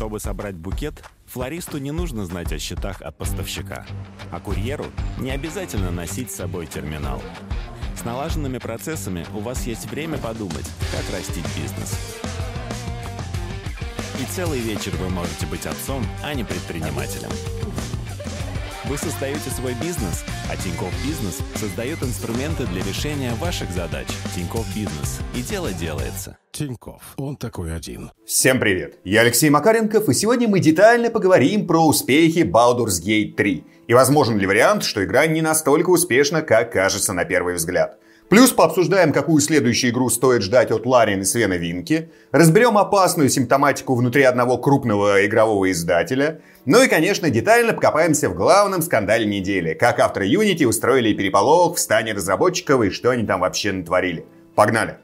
Чтобы собрать букет, флористу не нужно знать о счетах от поставщика, а курьеру не обязательно носить с собой терминал. С налаженными процессами у вас есть время подумать, как растить бизнес. И целый вечер вы можете быть отцом, а не предпринимателем. Вы создаете свой бизнес, а Тинькофф Бизнес создает инструменты для решения ваших задач. Тинькофф Бизнес. И дело делается. Тинькофф. Он такой один. Всем привет! Я Алексей Макаренков, и сегодня мы детально поговорим про успехи Baldur's Gate 3. И возможен ли вариант, что игра не настолько успешна, как кажется на первый взгляд. Плюс пообсуждаем, какую следующую игру стоит ждать от Ларин и Свена Винки. Разберем опасную симптоматику внутри одного крупного игрового издателя. Ну и, конечно, детально покопаемся в главном скандале недели. Как авторы Unity устроили переполох в стане разработчиков и что они там вообще натворили. Погнали!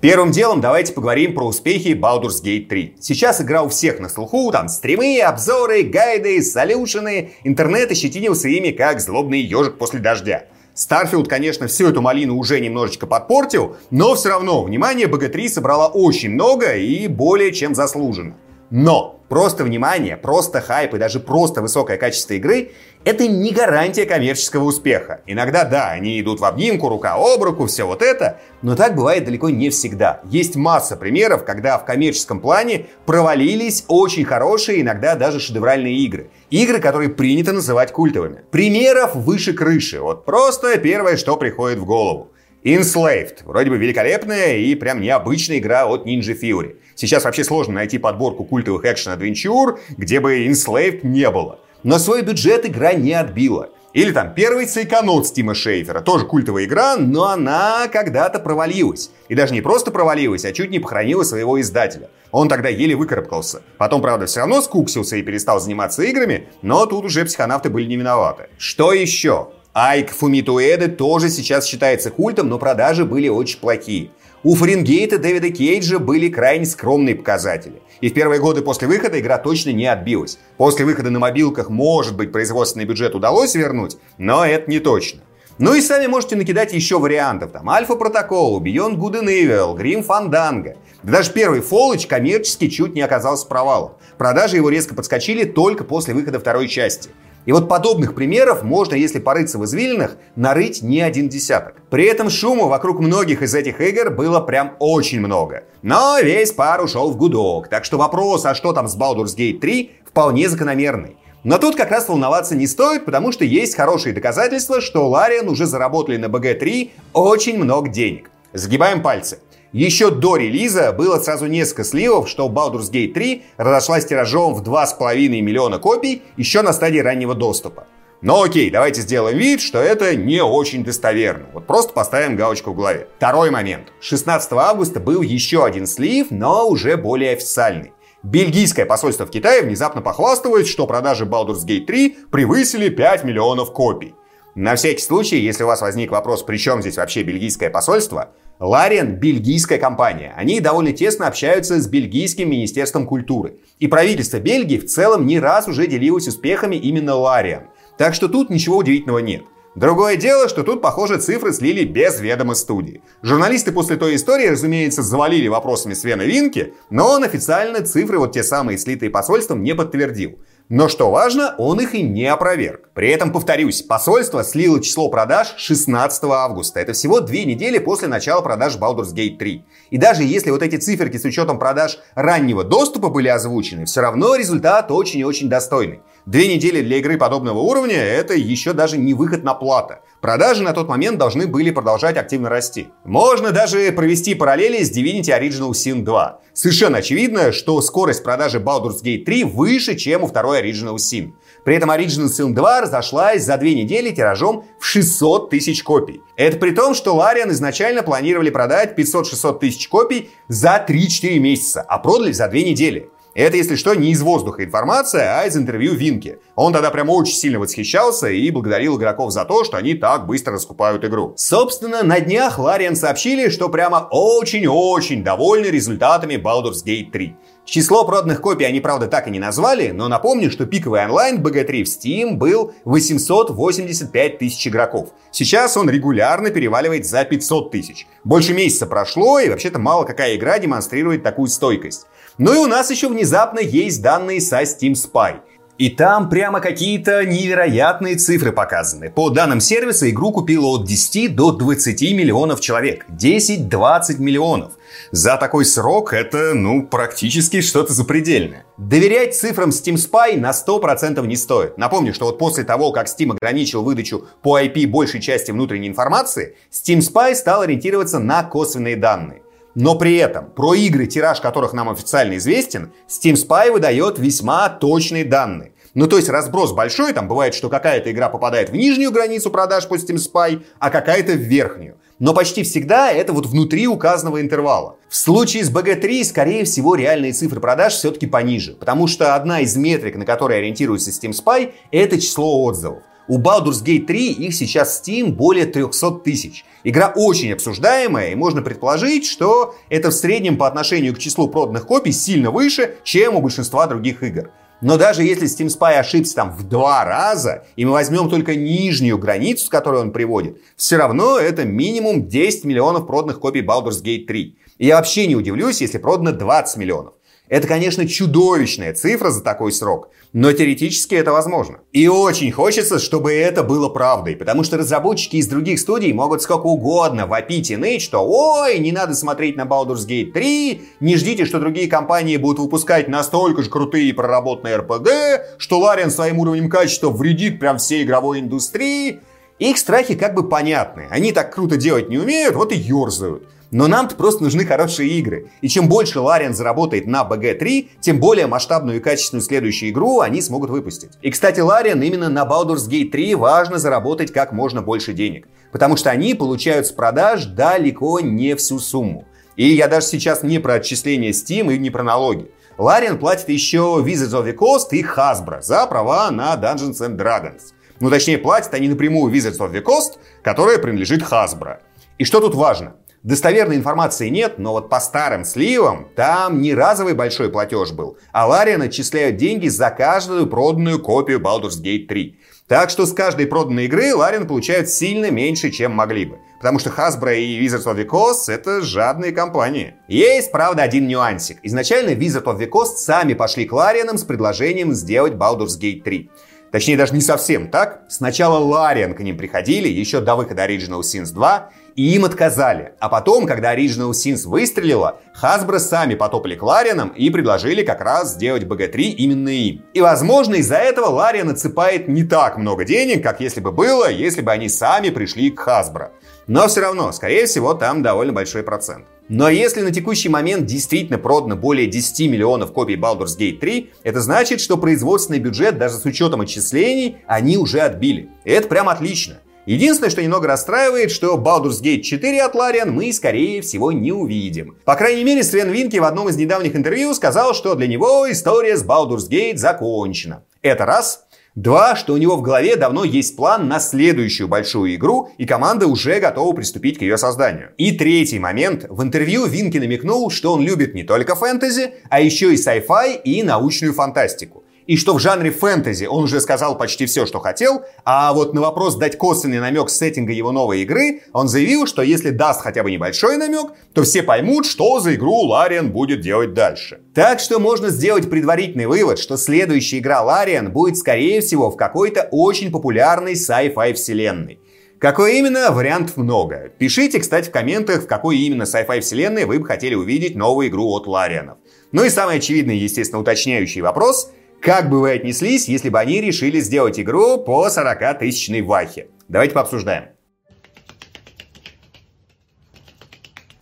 Первым делом давайте поговорим про успехи Baldur's Gate 3. Сейчас игра у всех на слуху, там стримы, обзоры, гайды, солюшены, интернет ощетинился ими как злобный ежик после дождя. Starfield, конечно, всю эту малину уже немножечко подпортил, но все равно внимание BG 3 собрала очень много и более чем заслуженно. Но Просто внимание, просто хайп и даже просто высокое качество игры — это не гарантия коммерческого успеха. Иногда, да, они идут в обнимку, рука об руку, все вот это, но так бывает далеко не всегда. Есть масса примеров, когда в коммерческом плане провалились очень хорошие, иногда даже шедевральные игры. Игры, которые принято называть культовыми. Примеров выше крыши. Вот просто первое, что приходит в голову. Enslaved. Вроде бы великолепная и прям необычная игра от Ninja Fury. Сейчас вообще сложно найти подборку культовых экшен-адвенчур, где бы Enslaved не было. Но свой бюджет игра не отбила. Или там первый Цейконот Стима Шейфера. Тоже культовая игра, но она когда-то провалилась. И даже не просто провалилась, а чуть не похоронила своего издателя. Он тогда еле выкарабкался. Потом, правда, все равно скуксился и перестал заниматься играми, но тут уже психонавты были не виноваты. Что еще? Айк Фумитуэды тоже сейчас считается культом, но продажи были очень плохие. У Фаренгейта Дэвида Кейджа были крайне скромные показатели. И в первые годы после выхода игра точно не отбилась. После выхода на мобилках, может быть, производственный бюджет удалось вернуть, но это не точно. Ну и сами можете накидать еще вариантов. Там Альфа Протокол, Beyond Good and Evil, Grim Fandango. Да даже первый Fallout коммерчески чуть не оказался провалом. Продажи его резко подскочили только после выхода второй части. И вот подобных примеров можно, если порыться в извилинах, нарыть не один десяток. При этом шума вокруг многих из этих игр было прям очень много. Но весь пар ушел в гудок, так что вопрос, а что там с Baldur's Gate 3, вполне закономерный. Но тут как раз волноваться не стоит, потому что есть хорошие доказательства, что Лариан уже заработали на BG3 очень много денег. Сгибаем пальцы. Еще до релиза было сразу несколько сливов, что Baldur's Gate 3 разошлась тиражом в 2,5 миллиона копий еще на стадии раннего доступа. Но окей, давайте сделаем вид, что это не очень достоверно. Вот просто поставим галочку в голове. Второй момент. 16 августа был еще один слив, но уже более официальный. Бельгийское посольство в Китае внезапно похвастывает, что продажи Baldur's Gate 3 превысили 5 миллионов копий. На всякий случай, если у вас возник вопрос, при чем здесь вообще бельгийское посольство, Лариан – бельгийская компания. Они довольно тесно общаются с бельгийским министерством культуры. И правительство Бельгии в целом не раз уже делилось успехами именно Лариан. Так что тут ничего удивительного нет. Другое дело, что тут, похоже, цифры слили без ведома студии. Журналисты после той истории, разумеется, завалили вопросами Свена Винки, но он официально цифры, вот те самые слитые посольством, не подтвердил. Но что важно, он их и не опроверг. При этом, повторюсь, посольство слило число продаж 16 августа. Это всего две недели после начала продаж Baldur's Gate 3. И даже если вот эти циферки с учетом продаж раннего доступа были озвучены, все равно результат очень и очень достойный. Две недели для игры подобного уровня – это еще даже не выход на плата. Продажи на тот момент должны были продолжать активно расти. Можно даже провести параллели с Divinity Original Sin 2. Совершенно очевидно, что скорость продажи Baldur's Gate 3 выше, чем у второй Original Sin. При этом Original Sin 2 разошлась за две недели тиражом в 600 тысяч копий. Это при том, что Larian изначально планировали продать 500-600 тысяч копий за 3-4 месяца, а продали за две недели. Это, если что, не из воздуха информация, а из интервью Винки. Он тогда прям очень сильно восхищался и благодарил игроков за то, что они так быстро раскупают игру. Собственно, на днях Лариан сообщили, что прямо очень-очень довольны результатами Baldur's Gate 3. Число проданных копий они, правда, так и не назвали, но напомню, что пиковый онлайн BG3 в Steam был 885 тысяч игроков. Сейчас он регулярно переваливает за 500 тысяч. Больше месяца прошло, и вообще-то мало какая игра демонстрирует такую стойкость. Ну и у нас еще внезапно есть данные со Steam Spy. И там прямо какие-то невероятные цифры показаны. По данным сервиса, игру купило от 10 до 20 миллионов человек. 10-20 миллионов. За такой срок это, ну, практически что-то запредельное. Доверять цифрам Steam Spy на 100% не стоит. Напомню, что вот после того, как Steam ограничил выдачу по IP большей части внутренней информации, Steam Spy стал ориентироваться на косвенные данные. Но при этом про игры, тираж которых нам официально известен, Steam Spy выдает весьма точные данные. Ну, то есть разброс большой, там бывает, что какая-то игра попадает в нижнюю границу продаж по Steam Spy, а какая-то в верхнюю. Но почти всегда это вот внутри указанного интервала. В случае с BG3, скорее всего, реальные цифры продаж все-таки пониже, потому что одна из метрик, на которые ориентируется Steam Spy, это число отзывов. У Baldur's Gate 3 их сейчас Steam более 300 тысяч. Игра очень обсуждаемая, и можно предположить, что это в среднем по отношению к числу проданных копий сильно выше, чем у большинства других игр. Но даже если Steam Spy ошибся там в два раза, и мы возьмем только нижнюю границу, с которой он приводит, все равно это минимум 10 миллионов проданных копий Baldur's Gate 3. И я вообще не удивлюсь, если продано 20 миллионов. Это, конечно, чудовищная цифра за такой срок, но теоретически это возможно. И очень хочется, чтобы это было правдой, потому что разработчики из других студий могут сколько угодно вопить и ныть, что «Ой, не надо смотреть на Baldur's Gate 3, не ждите, что другие компании будут выпускать настолько же крутые и проработанные RPG, что Лариан своим уровнем качества вредит прям всей игровой индустрии». Их страхи как бы понятны. Они так круто делать не умеют, вот и ерзают. Но нам-то просто нужны хорошие игры. И чем больше Лариан заработает на BG3, тем более масштабную и качественную следующую игру они смогут выпустить. И, кстати, Лариан именно на Baldur's Gate 3 важно заработать как можно больше денег. Потому что они получают с продаж далеко не всю сумму. И я даже сейчас не про отчисления Steam и не про налоги. Лариан платит еще Wizards of the Coast и Hasbro за права на Dungeons and Dragons. Ну, точнее, платят они напрямую Wizards of the Coast, которая принадлежит Hasbro. И что тут важно? Достоверной информации нет, но вот по старым сливам там не разовый большой платеж был, а Лариан отчисляют деньги за каждую проданную копию Baldur's Gate 3. Так что с каждой проданной игры Лариан получают сильно меньше, чем могли бы. Потому что Hasbro и Wizards of the Coast — это жадные компании. Есть, правда, один нюансик. Изначально Wizards of the Coast сами пошли к Ларианам с предложением сделать Baldur's Gate 3. Точнее, даже не совсем так. Сначала Лариан к ним приходили, еще до выхода Original Sins 2, и им отказали. А потом, когда Original Sins выстрелила, Hasbro сами потопали к Ларианам и предложили как раз сделать BG3 именно им. И, возможно, из-за этого Лариан отсыпает не так много денег, как если бы было, если бы они сами пришли к Hasbro. Но все равно, скорее всего, там довольно большой процент. Но если на текущий момент действительно продано более 10 миллионов копий Baldur's Gate 3, это значит, что производственный бюджет даже с учетом отчислений они уже отбили. И это прям отлично. Единственное, что немного расстраивает, что Baldur's Gate 4 от Larian мы, скорее всего, не увидим. По крайней мере, Свен Винки в одном из недавних интервью сказал, что для него история с Baldur's Gate закончена. Это раз. Два, что у него в голове давно есть план на следующую большую игру, и команда уже готова приступить к ее созданию. И третий момент. В интервью Винки намекнул, что он любит не только фэнтези, а еще и sci-fi и научную фантастику и что в жанре фэнтези он уже сказал почти все, что хотел, а вот на вопрос дать косвенный намек сеттинга его новой игры, он заявил, что если даст хотя бы небольшой намек, то все поймут, что за игру Лариан будет делать дальше. Так что можно сделать предварительный вывод, что следующая игра Лариан будет скорее всего в какой-то очень популярной sci-fi вселенной. Какой именно, вариантов много. Пишите, кстати, в комментах, в какой именно sci-fi вселенной вы бы хотели увидеть новую игру от Ларианов. Ну и самый очевидный, естественно, уточняющий вопрос – как бы вы отнеслись, если бы они решили сделать игру по 40-тысячной вахе? Давайте пообсуждаем.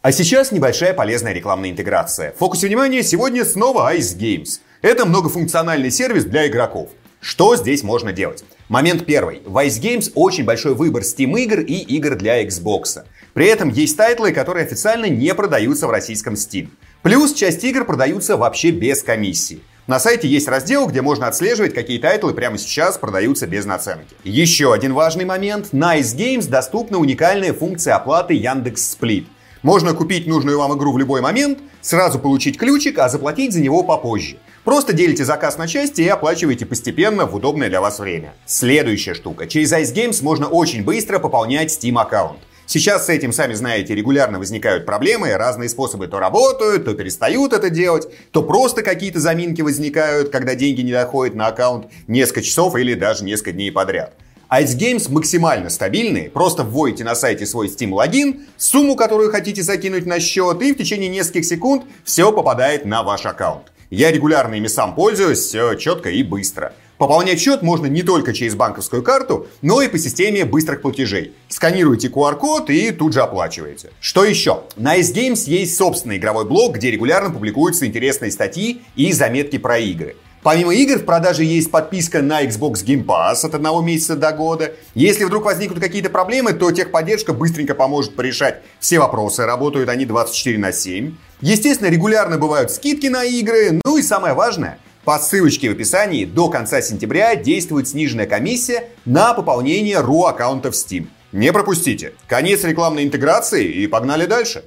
А сейчас небольшая полезная рекламная интеграция. В фокусе внимания сегодня снова Ice Games. Это многофункциональный сервис для игроков. Что здесь можно делать? Момент первый. В Ice Games очень большой выбор Steam игр и игр для Xbox. При этом есть тайтлы, которые официально не продаются в российском Steam. Плюс часть игр продаются вообще без комиссии. На сайте есть раздел, где можно отслеживать, какие тайтлы прямо сейчас продаются без наценки. Еще один важный момент. На Ice Games доступна уникальная функция оплаты Яндекс Сплит. Можно купить нужную вам игру в любой момент, сразу получить ключик, а заплатить за него попозже. Просто делите заказ на части и оплачиваете постепенно в удобное для вас время. Следующая штука. Через Ice Games можно очень быстро пополнять Steam аккаунт. Сейчас с этим, сами знаете, регулярно возникают проблемы, разные способы то работают, то перестают это делать, то просто какие-то заминки возникают, когда деньги не доходят на аккаунт несколько часов или даже несколько дней подряд. Ice Games максимально стабильные. Просто вводите на сайте свой Steam логин, сумму, которую хотите закинуть на счет, и в течение нескольких секунд все попадает на ваш аккаунт. Я регулярно ими сам пользуюсь, все четко и быстро. Пополнять счет можно не только через банковскую карту, но и по системе быстрых платежей. Сканируете QR-код и тут же оплачиваете. Что еще? На Ice Games есть собственный игровой блог, где регулярно публикуются интересные статьи и заметки про игры. Помимо игр в продаже есть подписка на Xbox Game Pass от одного месяца до года. Если вдруг возникнут какие-то проблемы, то техподдержка быстренько поможет порешать все вопросы. Работают они 24 на 7. Естественно, регулярно бывают скидки на игры. Ну и самое важное, по ссылочке в описании до конца сентября действует сниженная комиссия на пополнение RU аккаунтов Steam. Не пропустите. Конец рекламной интеграции и погнали дальше.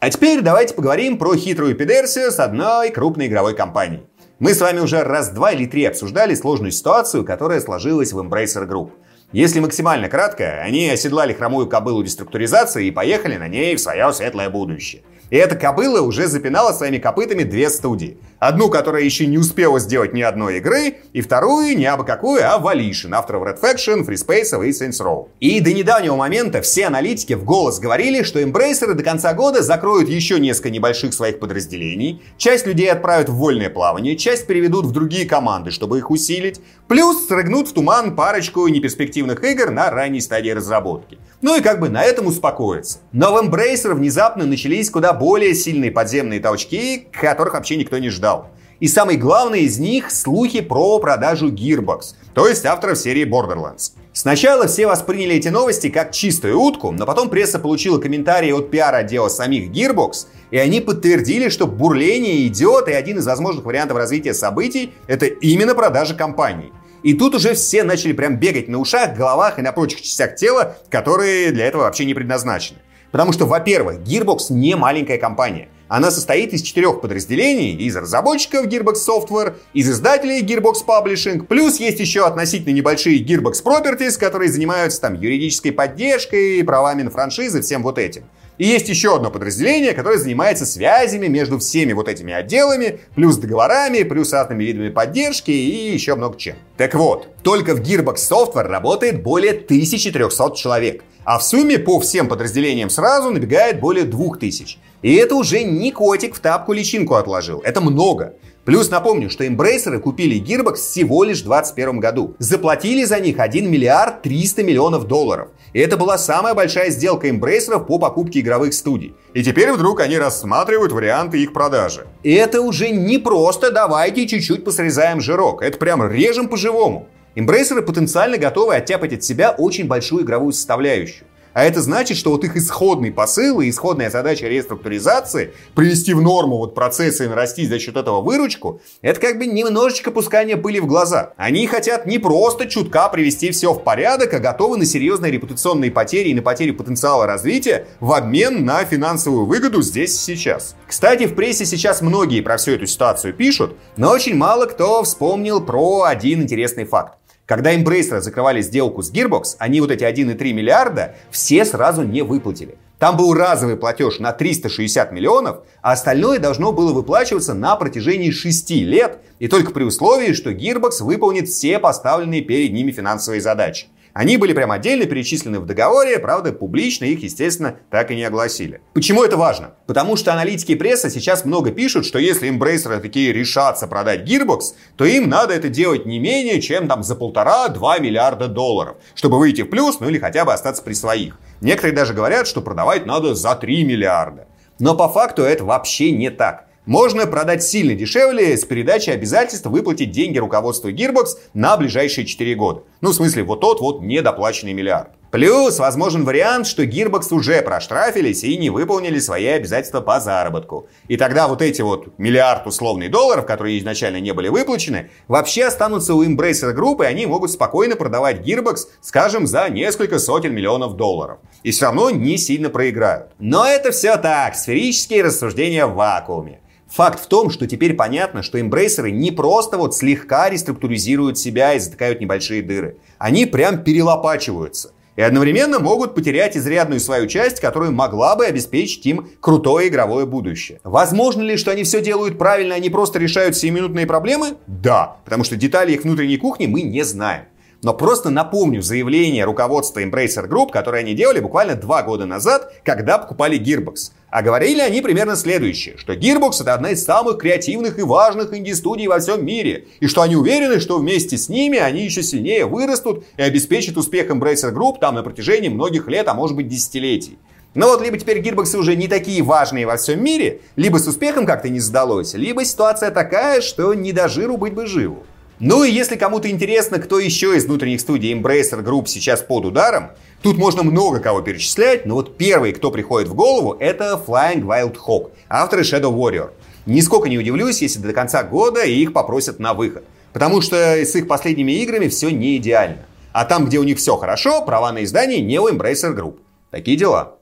А теперь давайте поговорим про хитрую педерсию с одной крупной игровой компанией. Мы с вами уже раз два или три обсуждали сложную ситуацию, которая сложилась в Embracer Group. Если максимально кратко, они оседлали хромую кобылу деструктуризации и поехали на ней в свое светлое будущее. И эта кобыла уже запинала своими копытами две студии. Одну, которая еще не успела сделать ни одной игры, и вторую, не абы какую, а Volition, авторов Red Faction, Free Space и Saints Row. И до недавнего момента все аналитики в голос говорили, что эмбрейсеры до конца года закроют еще несколько небольших своих подразделений, часть людей отправят в вольное плавание, часть переведут в другие команды, чтобы их усилить, плюс срыгнут в туман парочку неперспективных игр на ранней стадии разработки. Ну и как бы на этом успокоиться. Но в Embracer внезапно начались куда более сильные подземные толчки, которых вообще никто не ждал. И самый главный из них — слухи про продажу Gearbox, то есть авторов серии Borderlands. Сначала все восприняли эти новости как чистую утку, но потом пресса получила комментарии от пиар-отдела самих Gearbox, и они подтвердили, что бурление идет, и один из возможных вариантов развития событий — это именно продажа компании. И тут уже все начали прям бегать на ушах, головах и на прочих частях тела, которые для этого вообще не предназначены. Потому что, во-первых, Gearbox не маленькая компания. Она состоит из четырех подразделений, из разработчиков Gearbox Software, из издателей Gearbox Publishing, плюс есть еще относительно небольшие Gearbox Properties, которые занимаются там юридической поддержкой, правами на франшизы, всем вот этим. И есть еще одно подразделение, которое занимается связями между всеми вот этими отделами, плюс договорами, плюс разными видами поддержки и еще много чем. Так вот, только в Gearbox Software работает более 1300 человек – а в сумме по всем подразделениям сразу набегает более 2000. И это уже не котик в тапку личинку отложил. Это много. Плюс напомню, что эмбрейсеры купили Gearbox всего лишь в 2021 году. Заплатили за них 1 миллиард 300 миллионов долларов. И это была самая большая сделка эмбрейсеров по покупке игровых студий. И теперь вдруг они рассматривают варианты их продажи. И это уже не просто давайте чуть-чуть посрезаем жирок. Это прям режем по-живому. Эмбрейсеры потенциально готовы оттяпать от себя очень большую игровую составляющую. А это значит, что вот их исходный посыл и исходная задача реструктуризации, привести в норму вот процессы и нарастить за счет этого выручку, это как бы немножечко пускание пыли в глаза. Они хотят не просто чутка привести все в порядок, а готовы на серьезные репутационные потери и на потери потенциала развития в обмен на финансовую выгоду здесь и сейчас. Кстати, в прессе сейчас многие про всю эту ситуацию пишут, но очень мало кто вспомнил про один интересный факт. Когда Embracer закрывали сделку с Gearbox, они вот эти 1,3 миллиарда все сразу не выплатили. Там был разовый платеж на 360 миллионов, а остальное должно было выплачиваться на протяжении 6 лет, и только при условии, что Gearbox выполнит все поставленные перед ними финансовые задачи. Они были прям отдельно перечислены в договоре, правда, публично их, естественно, так и не огласили. Почему это важно? Потому что аналитики и пресса сейчас много пишут, что если Embracer такие решатся продать Gearbox, то им надо это делать не менее, чем там за полтора-два миллиарда долларов, чтобы выйти в плюс, ну или хотя бы остаться при своих. Некоторые даже говорят, что продавать надо за 3 миллиарда. Но по факту это вообще не так. Можно продать сильно дешевле с передачей обязательства выплатить деньги руководству Gearbox на ближайшие 4 года. Ну, в смысле, вот тот вот недоплаченный миллиард. Плюс возможен вариант, что Gearbox уже проштрафились и не выполнили свои обязательства по заработку. И тогда вот эти вот миллиард условных долларов, которые изначально не были выплачены, вообще останутся у Embracer Group, и они могут спокойно продавать Gearbox, скажем, за несколько сотен миллионов долларов. И все равно не сильно проиграют. Но это все так, сферические рассуждения в вакууме. Факт в том, что теперь понятно, что эмбрейсеры не просто вот слегка реструктуризируют себя и затыкают небольшие дыры. Они прям перелопачиваются и одновременно могут потерять изрядную свою часть, которая могла бы обеспечить им крутое игровое будущее. Возможно ли, что они все делают правильно, они просто решают сиюминутные проблемы? Да, потому что детали их внутренней кухни мы не знаем. Но просто напомню заявление руководства Embracer Group, которое они делали буквально два года назад, когда покупали Gearbox. А говорили они примерно следующее, что Gearbox это одна из самых креативных и важных инди-студий во всем мире, и что они уверены, что вместе с ними они еще сильнее вырастут и обеспечат успех Embracer Group там на протяжении многих лет, а может быть десятилетий. Но вот либо теперь гирбоксы уже не такие важные во всем мире, либо с успехом как-то не сдалось, либо ситуация такая, что не до жиру быть бы живу. Ну и если кому-то интересно, кто еще из внутренних студий Embracer Group сейчас под ударом, тут можно много кого перечислять, но вот первый, кто приходит в голову, это Flying Wild Hawk, авторы Shadow Warrior. Нисколько не удивлюсь, если до конца года их попросят на выход. Потому что с их последними играми все не идеально. А там, где у них все хорошо, права на издание не у Embracer Group. Такие дела.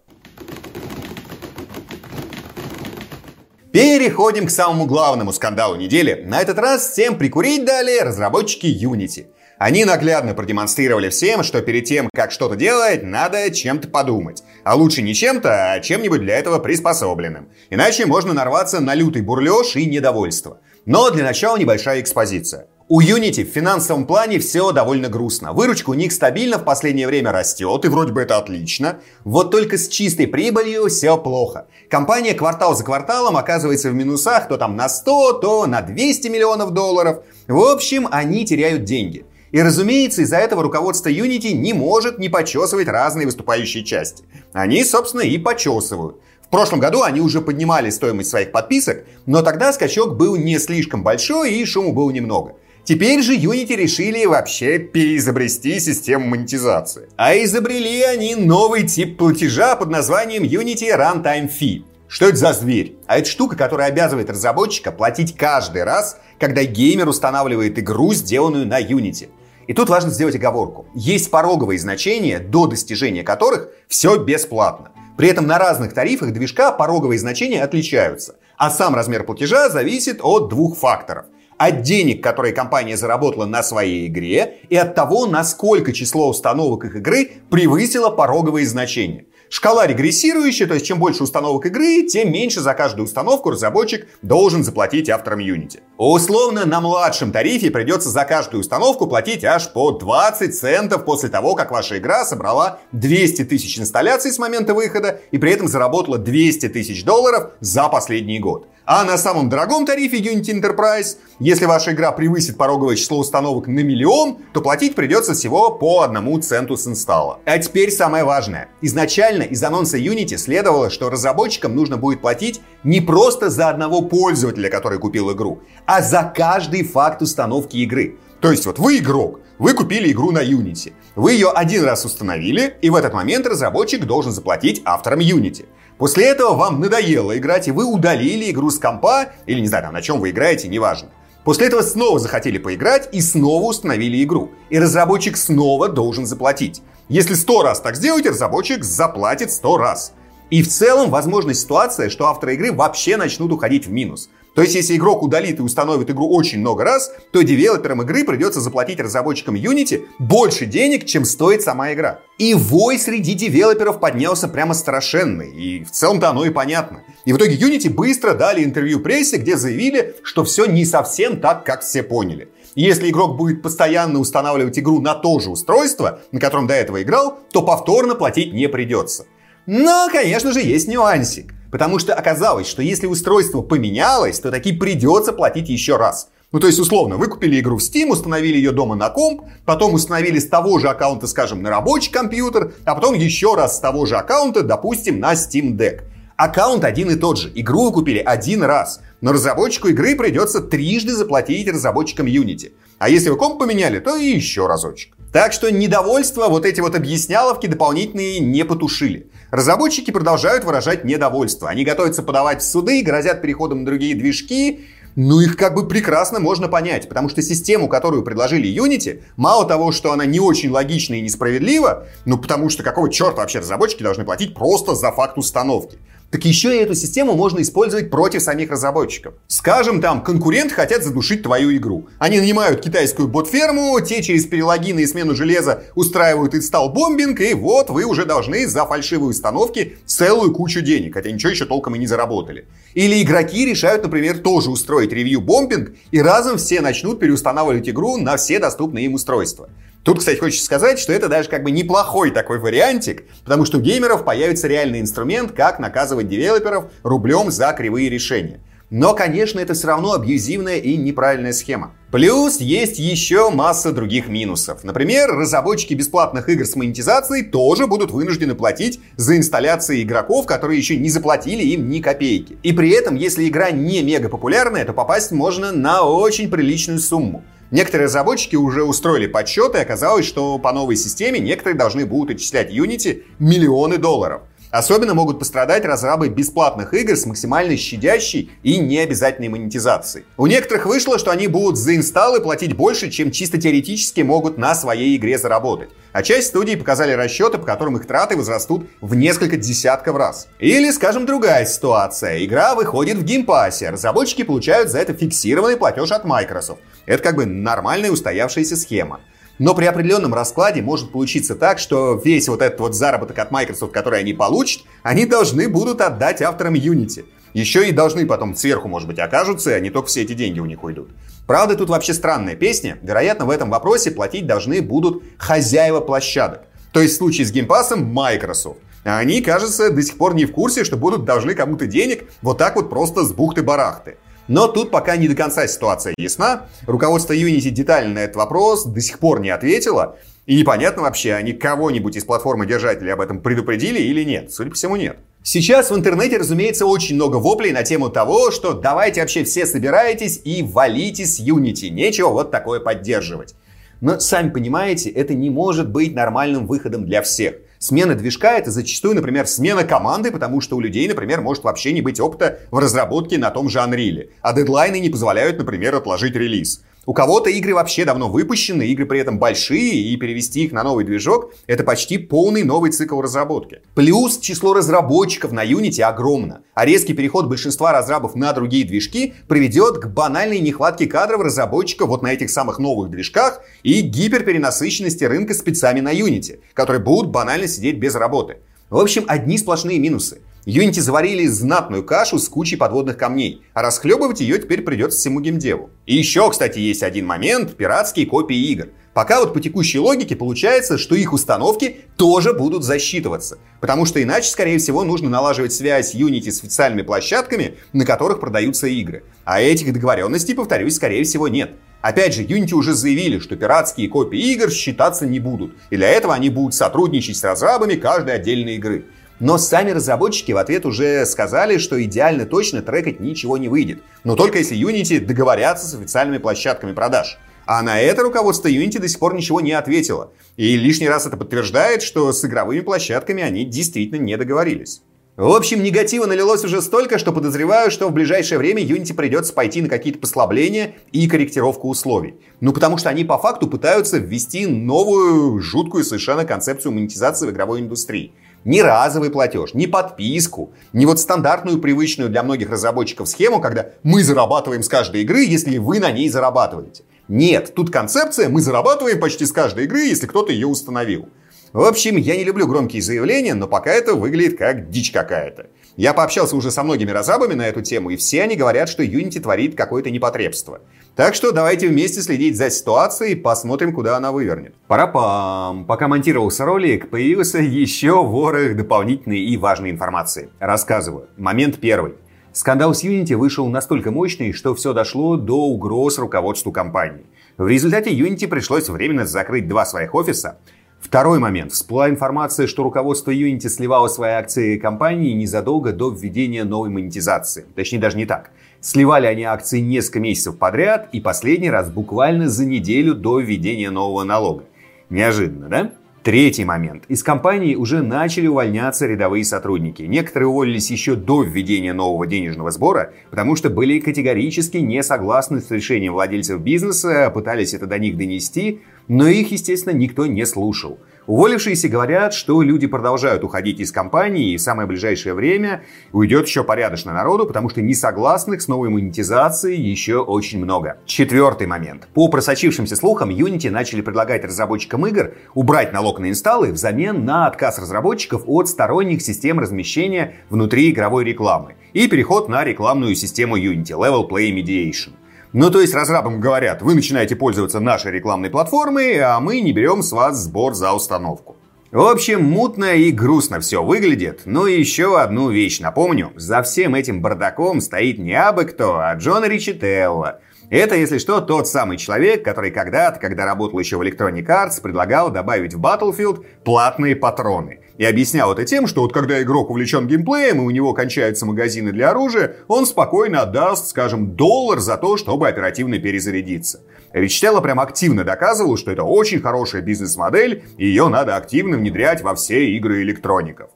Переходим к самому главному скандалу недели. На этот раз всем прикурить дали разработчики Unity. Они наглядно продемонстрировали всем, что перед тем, как что-то делать, надо чем-то подумать. А лучше не чем-то, а чем-нибудь для этого приспособленным. Иначе можно нарваться на лютый бурлеж и недовольство. Но для начала небольшая экспозиция. У Unity в финансовом плане все довольно грустно. Выручка у них стабильно в последнее время растет, и вроде бы это отлично. Вот только с чистой прибылью все плохо. Компания квартал за кварталом оказывается в минусах то там на 100, то на 200 миллионов долларов. В общем, они теряют деньги. И разумеется, из-за этого руководство Unity не может не почесывать разные выступающие части. Они, собственно, и почесывают. В прошлом году они уже поднимали стоимость своих подписок, но тогда скачок был не слишком большой и шуму было немного. Теперь же Unity решили вообще переизобрести систему монетизации. А изобрели они новый тип платежа под названием Unity Runtime Fee. Что это за зверь? А это штука, которая обязывает разработчика платить каждый раз, когда геймер устанавливает игру, сделанную на Unity. И тут важно сделать оговорку. Есть пороговые значения, до достижения которых все бесплатно. При этом на разных тарифах движка пороговые значения отличаются. А сам размер платежа зависит от двух факторов – от денег, которые компания заработала на своей игре, и от того, насколько число установок их игры превысило пороговые значения. Шкала регрессирующая, то есть чем больше установок игры, тем меньше за каждую установку разработчик должен заплатить авторам Unity. Условно, на младшем тарифе придется за каждую установку платить аж по 20 центов после того, как ваша игра собрала 200 тысяч инсталляций с момента выхода и при этом заработала 200 тысяч долларов за последний год. А на самом дорогом тарифе Unity Enterprise, если ваша игра превысит пороговое число установок на миллион, то платить придется всего по одному центу с инсталла. А теперь самое важное. Изначально из анонса Unity следовало, что разработчикам нужно будет платить не просто за одного пользователя, который купил игру, а за каждый факт установки игры. То есть вот вы игрок, вы купили игру на Unity. Вы ее один раз установили, и в этот момент разработчик должен заплатить авторам Unity. После этого вам надоело играть, и вы удалили игру с компа, или не знаю, там, на чем вы играете, неважно. После этого снова захотели поиграть и снова установили игру. И разработчик снова должен заплатить. Если сто раз так сделаете, разработчик заплатит сто раз. И в целом возможна ситуация, что авторы игры вообще начнут уходить в минус. То есть, если игрок удалит и установит игру очень много раз, то девелоперам игры придется заплатить разработчикам Unity больше денег, чем стоит сама игра. И вой среди девелоперов поднялся прямо страшенный, и в целом-то оно и понятно. И в итоге Unity быстро дали интервью прессе, где заявили, что все не совсем так, как все поняли. Если игрок будет постоянно устанавливать игру на то же устройство, на котором до этого играл, то повторно платить не придется. Но, конечно же, есть нюансик. Потому что оказалось, что если устройство поменялось, то таки придется платить еще раз. Ну, то есть, условно, вы купили игру в Steam, установили ее дома на комп, потом установили с того же аккаунта, скажем, на рабочий компьютер, а потом еще раз с того же аккаунта, допустим, на Steam Deck. Аккаунт один и тот же, игру вы купили один раз, но разработчику игры придется трижды заплатить разработчикам Unity. А если вы комп поменяли, то и еще разочек. Так что недовольство вот эти вот объясняловки дополнительные не потушили. Разработчики продолжают выражать недовольство. Они готовятся подавать в суды, грозят переходом на другие движки, ну их как бы прекрасно можно понять, потому что систему, которую предложили Unity, мало того, что она не очень логична и несправедлива, ну потому что какого черта вообще разработчики должны платить просто за факт установки так еще и эту систему можно использовать против самих разработчиков. Скажем, там конкуренты хотят задушить твою игру. Они нанимают китайскую бот-ферму, те через перелогины и смену железа устраивают инсталл-бомбинг, и вот вы уже должны за фальшивые установки целую кучу денег, хотя ничего еще толком и не заработали. Или игроки решают, например, тоже устроить ревью-бомбинг, и разом все начнут переустанавливать игру на все доступные им устройства. Тут, кстати, хочется сказать, что это даже как бы неплохой такой вариантик, потому что у геймеров появится реальный инструмент, как наказывать девелоперов рублем за кривые решения. Но, конечно, это все равно абьюзивная и неправильная схема. Плюс есть еще масса других минусов. Например, разработчики бесплатных игр с монетизацией тоже будут вынуждены платить за инсталляции игроков, которые еще не заплатили им ни копейки. И при этом, если игра не мега популярная, то попасть можно на очень приличную сумму. Некоторые разработчики уже устроили подсчеты, и оказалось, что по новой системе некоторые должны будут отчислять Unity миллионы долларов. Особенно могут пострадать разрабы бесплатных игр с максимально щадящей и необязательной монетизацией. У некоторых вышло, что они будут за инсталлы платить больше, чем чисто теоретически могут на своей игре заработать. А часть студий показали расчеты, по которым их траты возрастут в несколько десятков раз. Или, скажем, другая ситуация. Игра выходит в Game Pass е, разработчики получают за это фиксированный платеж от Microsoft. Это как бы нормальная устоявшаяся схема. Но при определенном раскладе может получиться так, что весь вот этот вот заработок от Microsoft, который они получат, они должны будут отдать авторам Unity. Еще и должны потом сверху, может быть, окажутся, а не только все эти деньги у них уйдут. Правда, тут вообще странная песня. Вероятно, в этом вопросе платить должны будут хозяева площадок. То есть в случае с геймпасом Microsoft. А они, кажется, до сих пор не в курсе, что будут должны кому-то денег вот так вот просто с бухты-барахты. Но тут пока не до конца ситуация ясна. Руководство Unity детально на этот вопрос до сих пор не ответило. И непонятно вообще, они кого-нибудь из платформы держателей об этом предупредили или нет. Судя по всему, нет. Сейчас в интернете, разумеется, очень много воплей на тему того, что давайте вообще все собираетесь и валите с Unity. Нечего вот такое поддерживать. Но, сами понимаете, это не может быть нормальным выходом для всех. Смена движка — это зачастую, например, смена команды, потому что у людей, например, может вообще не быть опыта в разработке на том же Unreal. А дедлайны не позволяют, например, отложить релиз. У кого-то игры вообще давно выпущены, игры при этом большие, и перевести их на новый движок — это почти полный новый цикл разработки. Плюс число разработчиков на Unity огромно, а резкий переход большинства разрабов на другие движки приведет к банальной нехватке кадров разработчиков вот на этих самых новых движках и гиперперенасыщенности рынка спецами на Unity, которые будут банально сидеть без работы. В общем, одни сплошные минусы. Unity заварили знатную кашу с кучей подводных камней, а расхлебывать ее теперь придется всему геймдеву. И еще, кстати, есть один момент – пиратские копии игр. Пока вот по текущей логике получается, что их установки тоже будут засчитываться. Потому что иначе, скорее всего, нужно налаживать связь Unity с официальными площадками, на которых продаются игры. А этих договоренностей, повторюсь, скорее всего, нет. Опять же, Unity уже заявили, что пиратские копии игр считаться не будут. И для этого они будут сотрудничать с разрабами каждой отдельной игры. Но сами разработчики в ответ уже сказали, что идеально точно трекать ничего не выйдет. Но только если Unity договорятся с официальными площадками продаж. А на это руководство Unity до сих пор ничего не ответило. И лишний раз это подтверждает, что с игровыми площадками они действительно не договорились. В общем, негатива налилось уже столько, что подозреваю, что в ближайшее время Unity придется пойти на какие-то послабления и корректировку условий. Ну, потому что они по факту пытаются ввести новую, жуткую совершенно концепцию монетизации в игровой индустрии. Ни разовый платеж, ни подписку, ни вот стандартную, привычную для многих разработчиков схему, когда мы зарабатываем с каждой игры, если вы на ней зарабатываете. Нет, тут концепция «мы зарабатываем почти с каждой игры, если кто-то ее установил». В общем, я не люблю громкие заявления, но пока это выглядит как дичь какая-то. Я пообщался уже со многими разрабами на эту тему, и все они говорят, что Unity творит какое-то непотребство. Так что давайте вместе следить за ситуацией и посмотрим, куда она вывернет. Пара-пам. Пока монтировался ролик, появился еще ворох дополнительной и важной информации. Рассказываю. Момент первый. Скандал с Unity вышел настолько мощный, что все дошло до угроз руководству компании. В результате Unity пришлось временно закрыть два своих офиса, Второй момент. Всплыла информация, что руководство Unity сливало свои акции компании незадолго до введения новой монетизации. Точнее, даже не так. Сливали они акции несколько месяцев подряд и последний раз буквально за неделю до введения нового налога. Неожиданно, да? Третий момент. Из компании уже начали увольняться рядовые сотрудники. Некоторые уволились еще до введения нового денежного сбора, потому что были категорически не согласны с решением владельцев бизнеса, пытались это до них донести, но их, естественно, никто не слушал. Уволившиеся говорят, что люди продолжают уходить из компании, и в самое ближайшее время уйдет еще порядочно народу, потому что несогласных с новой монетизацией еще очень много. Четвертый момент. По просочившимся слухам, Unity начали предлагать разработчикам игр убрать налог на инсталлы взамен на отказ разработчиков от сторонних систем размещения внутри игровой рекламы и переход на рекламную систему Unity Level Play Mediation. Ну, то есть разрабам говорят, вы начинаете пользоваться нашей рекламной платформой, а мы не берем с вас сбор за установку. В общем, мутно и грустно все выглядит. Но еще одну вещь напомню. За всем этим бардаком стоит не абы кто, а Джон Ричителло. Это, если что, тот самый человек, который когда-то, когда работал еще в Electronic Arts, предлагал добавить в Battlefield платные патроны. И объяснял это тем, что вот когда игрок увлечен геймплеем и у него кончаются магазины для оружия, он спокойно отдаст, скажем, доллар за то, чтобы оперативно перезарядиться. Ричтелло прям активно доказывал, что это очень хорошая бизнес-модель, и ее надо активно внедрять во все игры электроников.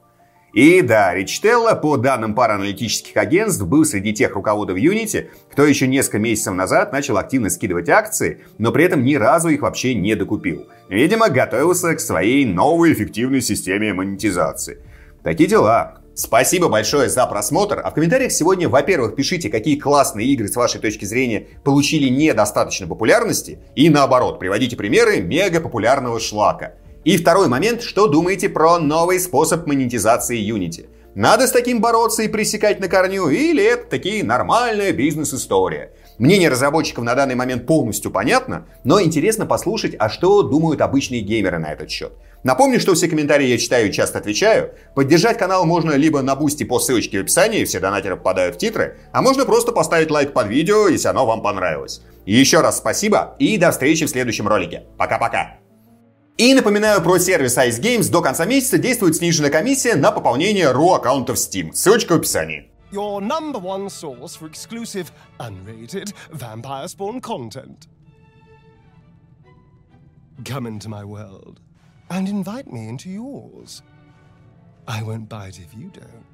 И да, Ричтелло, по данным пар аналитических агентств, был среди тех руководов Unity, кто еще несколько месяцев назад начал активно скидывать акции, но при этом ни разу их вообще не докупил. Видимо, готовился к своей новой эффективной системе монетизации. Такие дела. Спасибо большое за просмотр. А в комментариях сегодня, во-первых, пишите, какие классные игры с вашей точки зрения получили недостаточно популярности. И наоборот, приводите примеры мега популярного шлака. И второй момент, что думаете про новый способ монетизации Unity? Надо с таким бороться и пресекать на корню, или это таки нормальная бизнес-история? Мнение разработчиков на данный момент полностью понятно, но интересно послушать, а что думают обычные геймеры на этот счет. Напомню, что все комментарии я читаю и часто отвечаю. Поддержать канал можно либо на Boosty по ссылочке в описании, все донатеры попадают в титры, а можно просто поставить лайк под видео, если оно вам понравилось. Еще раз спасибо и до встречи в следующем ролике. Пока-пока. И напоминаю про сервис Ice Games. До конца месяца действует сниженная комиссия на пополнение RU аккаунтов Steam. Ссылочка в описании. Your number one source for exclusive, unrated, vampire spawn content. Come into my world and invite me into yours. I won't bite if you don't.